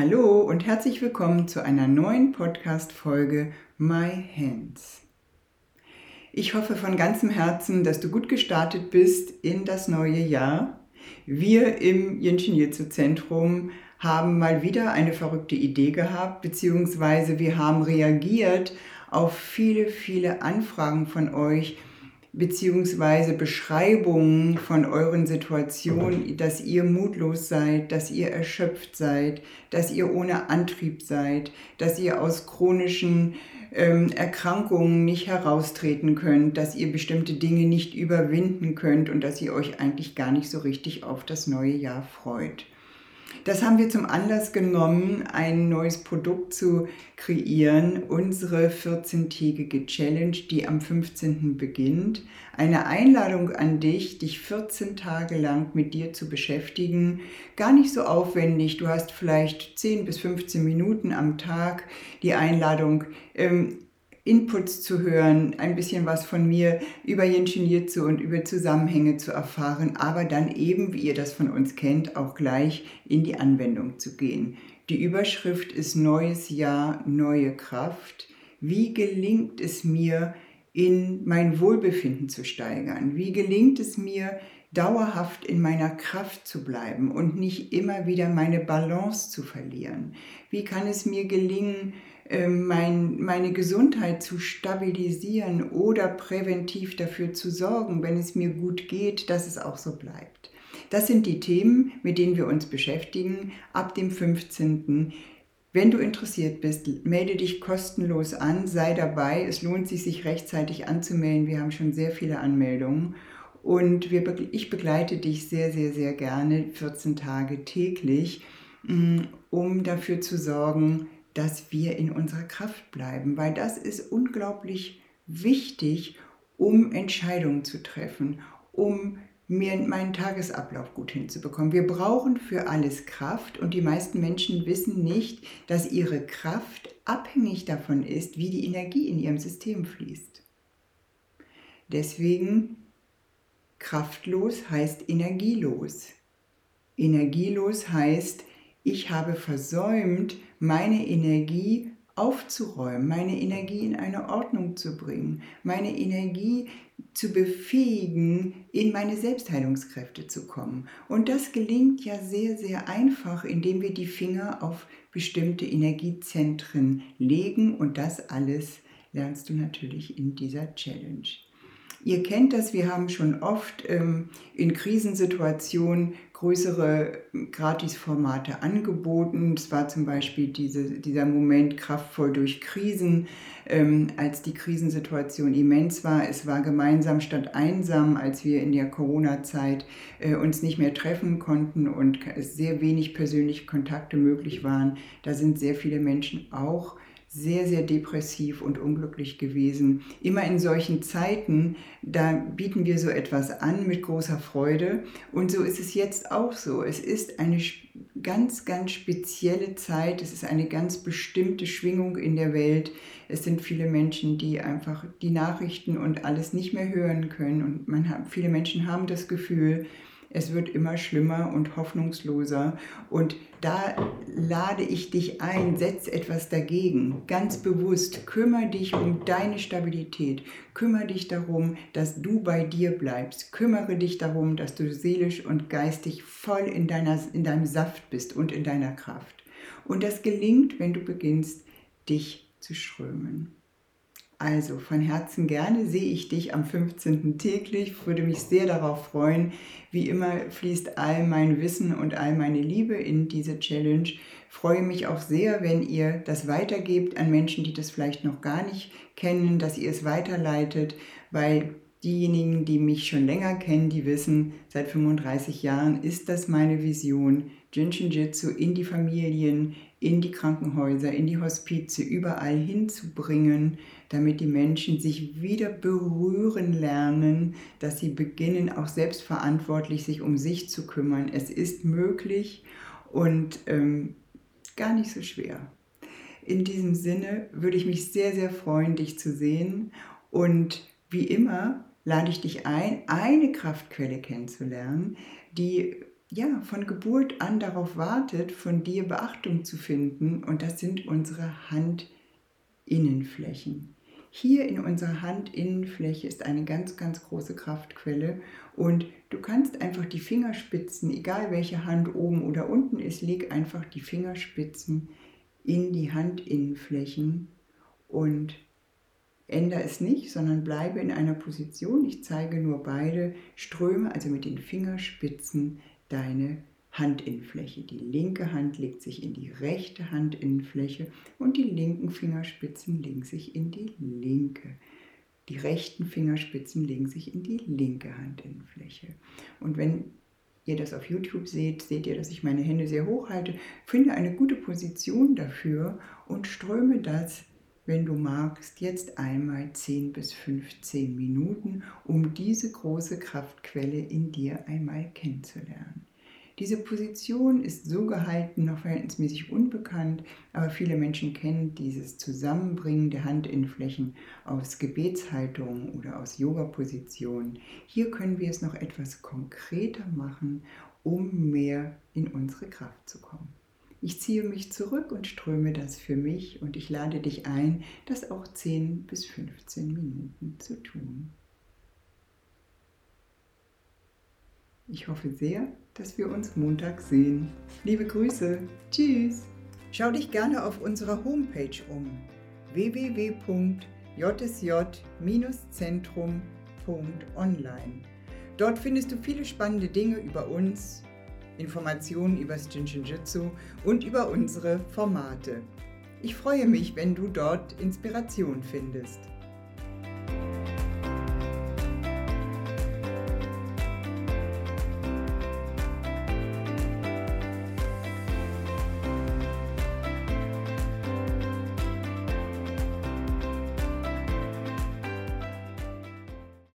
Hallo und herzlich willkommen zu einer neuen Podcast-Folge My Hands. Ich hoffe von ganzem Herzen, dass du gut gestartet bist in das neue Jahr. Wir im Jinshin Jitsu Zentrum haben mal wieder eine verrückte Idee gehabt, beziehungsweise wir haben reagiert auf viele, viele Anfragen von euch, beziehungsweise Beschreibungen von euren Situationen, dass ihr mutlos seid, dass ihr erschöpft seid, dass ihr ohne Antrieb seid, dass ihr aus chronischen ähm, Erkrankungen nicht heraustreten könnt, dass ihr bestimmte Dinge nicht überwinden könnt und dass ihr euch eigentlich gar nicht so richtig auf das neue Jahr freut. Das haben wir zum Anlass genommen, ein neues Produkt zu kreieren, unsere 14-tägige Challenge, die am 15. beginnt. Eine Einladung an dich, dich 14 Tage lang mit dir zu beschäftigen. Gar nicht so aufwendig, du hast vielleicht 10 bis 15 Minuten am Tag. Die Einladung, ähm, Inputs zu hören, ein bisschen was von mir über Jinshin Jitsu und über Zusammenhänge zu erfahren, aber dann eben, wie ihr das von uns kennt, auch gleich in die Anwendung zu gehen. Die Überschrift ist Neues Jahr, neue Kraft. Wie gelingt es mir, in mein Wohlbefinden zu steigern? Wie gelingt es mir, dauerhaft in meiner Kraft zu bleiben und nicht immer wieder meine Balance zu verlieren? Wie kann es mir gelingen, mein, meine Gesundheit zu stabilisieren oder präventiv dafür zu sorgen, wenn es mir gut geht, dass es auch so bleibt. Das sind die Themen, mit denen wir uns beschäftigen ab dem 15. Wenn du interessiert bist, melde dich kostenlos an, sei dabei. Es lohnt sich, sich rechtzeitig anzumelden. Wir haben schon sehr viele Anmeldungen. Und wir, ich begleite dich sehr, sehr, sehr gerne 14 Tage täglich, mm, um dafür zu sorgen, dass wir in unserer Kraft bleiben, weil das ist unglaublich wichtig, um Entscheidungen zu treffen, um mir meinen Tagesablauf gut hinzubekommen. Wir brauchen für alles Kraft und die meisten Menschen wissen nicht, dass ihre Kraft abhängig davon ist, wie die Energie in ihrem System fließt. Deswegen kraftlos heißt energielos. Energielos heißt, ich habe versäumt, meine Energie aufzuräumen, meine Energie in eine Ordnung zu bringen, meine Energie zu befähigen, in meine Selbstheilungskräfte zu kommen. Und das gelingt ja sehr, sehr einfach, indem wir die Finger auf bestimmte Energiezentren legen und das alles lernst du natürlich in dieser Challenge. Ihr kennt das, wir haben schon oft ähm, in Krisensituationen größere Gratisformate angeboten. Es war zum Beispiel diese, dieser Moment kraftvoll durch Krisen, ähm, als die Krisensituation immens war. Es war gemeinsam statt einsam, als wir in der Corona-Zeit äh, uns nicht mehr treffen konnten und sehr wenig persönliche Kontakte möglich waren. Da sind sehr viele Menschen auch sehr, sehr depressiv und unglücklich gewesen. Immer in solchen Zeiten, da bieten wir so etwas an mit großer Freude. Und so ist es jetzt auch so. Es ist eine ganz, ganz spezielle Zeit. Es ist eine ganz bestimmte Schwingung in der Welt. Es sind viele Menschen, die einfach die Nachrichten und alles nicht mehr hören können. Und man viele Menschen haben das Gefühl, es wird immer schlimmer und hoffnungsloser. Und da lade ich dich ein, setz etwas dagegen, ganz bewusst. Kümmere dich um deine Stabilität. Kümmere dich darum, dass du bei dir bleibst. Kümmere dich darum, dass du seelisch und geistig voll in, deiner, in deinem Saft bist und in deiner Kraft. Und das gelingt, wenn du beginnst, dich zu strömen. Also von Herzen gerne sehe ich dich am 15. täglich, würde mich sehr darauf freuen. Wie immer fließt all mein Wissen und all meine Liebe in diese Challenge. Freue mich auch sehr, wenn ihr das weitergebt an Menschen, die das vielleicht noch gar nicht kennen, dass ihr es weiterleitet, weil diejenigen, die mich schon länger kennen, die wissen, seit 35 Jahren ist das meine Vision, Jinshin Jitsu in die Familien, in die Krankenhäuser, in die Hospize, überall hinzubringen, damit die Menschen sich wieder berühren lernen, dass sie beginnen, auch selbstverantwortlich sich um sich zu kümmern. Es ist möglich und ähm, gar nicht so schwer. In diesem Sinne würde ich mich sehr, sehr freuen, dich zu sehen. Und wie immer lade ich dich ein, eine Kraftquelle kennenzulernen, die ja, von Geburt an darauf wartet, von dir Beachtung zu finden. Und das sind unsere Handinnenflächen. Hier in unserer Handinnenfläche ist eine ganz, ganz große Kraftquelle und du kannst einfach die Fingerspitzen, egal welche Hand oben oder unten ist, leg einfach die Fingerspitzen in die Handinnenflächen und ändere es nicht, sondern bleibe in einer Position. Ich zeige nur beide Ströme, also mit den Fingerspitzen deine Handinnenfläche. Die linke Hand legt sich in die rechte Handinnenfläche und die linken Fingerspitzen legen sich in die linke. Die rechten Fingerspitzen legen sich in die linke Handinnenfläche. Und wenn ihr das auf YouTube seht, seht ihr, dass ich meine Hände sehr hoch halte. Finde eine gute Position dafür und ströme das, wenn du magst, jetzt einmal 10 bis 15 Minuten, um diese große Kraftquelle in dir einmal kennenzulernen. Diese Position ist so gehalten noch verhältnismäßig unbekannt, aber viele Menschen kennen dieses Zusammenbringen der Handinnenflächen aus Gebetshaltungen oder aus Yoga-Positionen. Hier können wir es noch etwas konkreter machen, um mehr in unsere Kraft zu kommen. Ich ziehe mich zurück und ströme das für mich und ich lade dich ein, das auch 10 bis 15 Minuten zu tun. Ich hoffe sehr, dass wir uns Montag sehen. Liebe Grüße. Tschüss. Schau dich gerne auf unserer Homepage um www.jsj-zentrum.online. Dort findest du viele spannende Dinge über uns, Informationen über das Jinshinjutsu und über unsere Formate. Ich freue mich, wenn du dort Inspiration findest.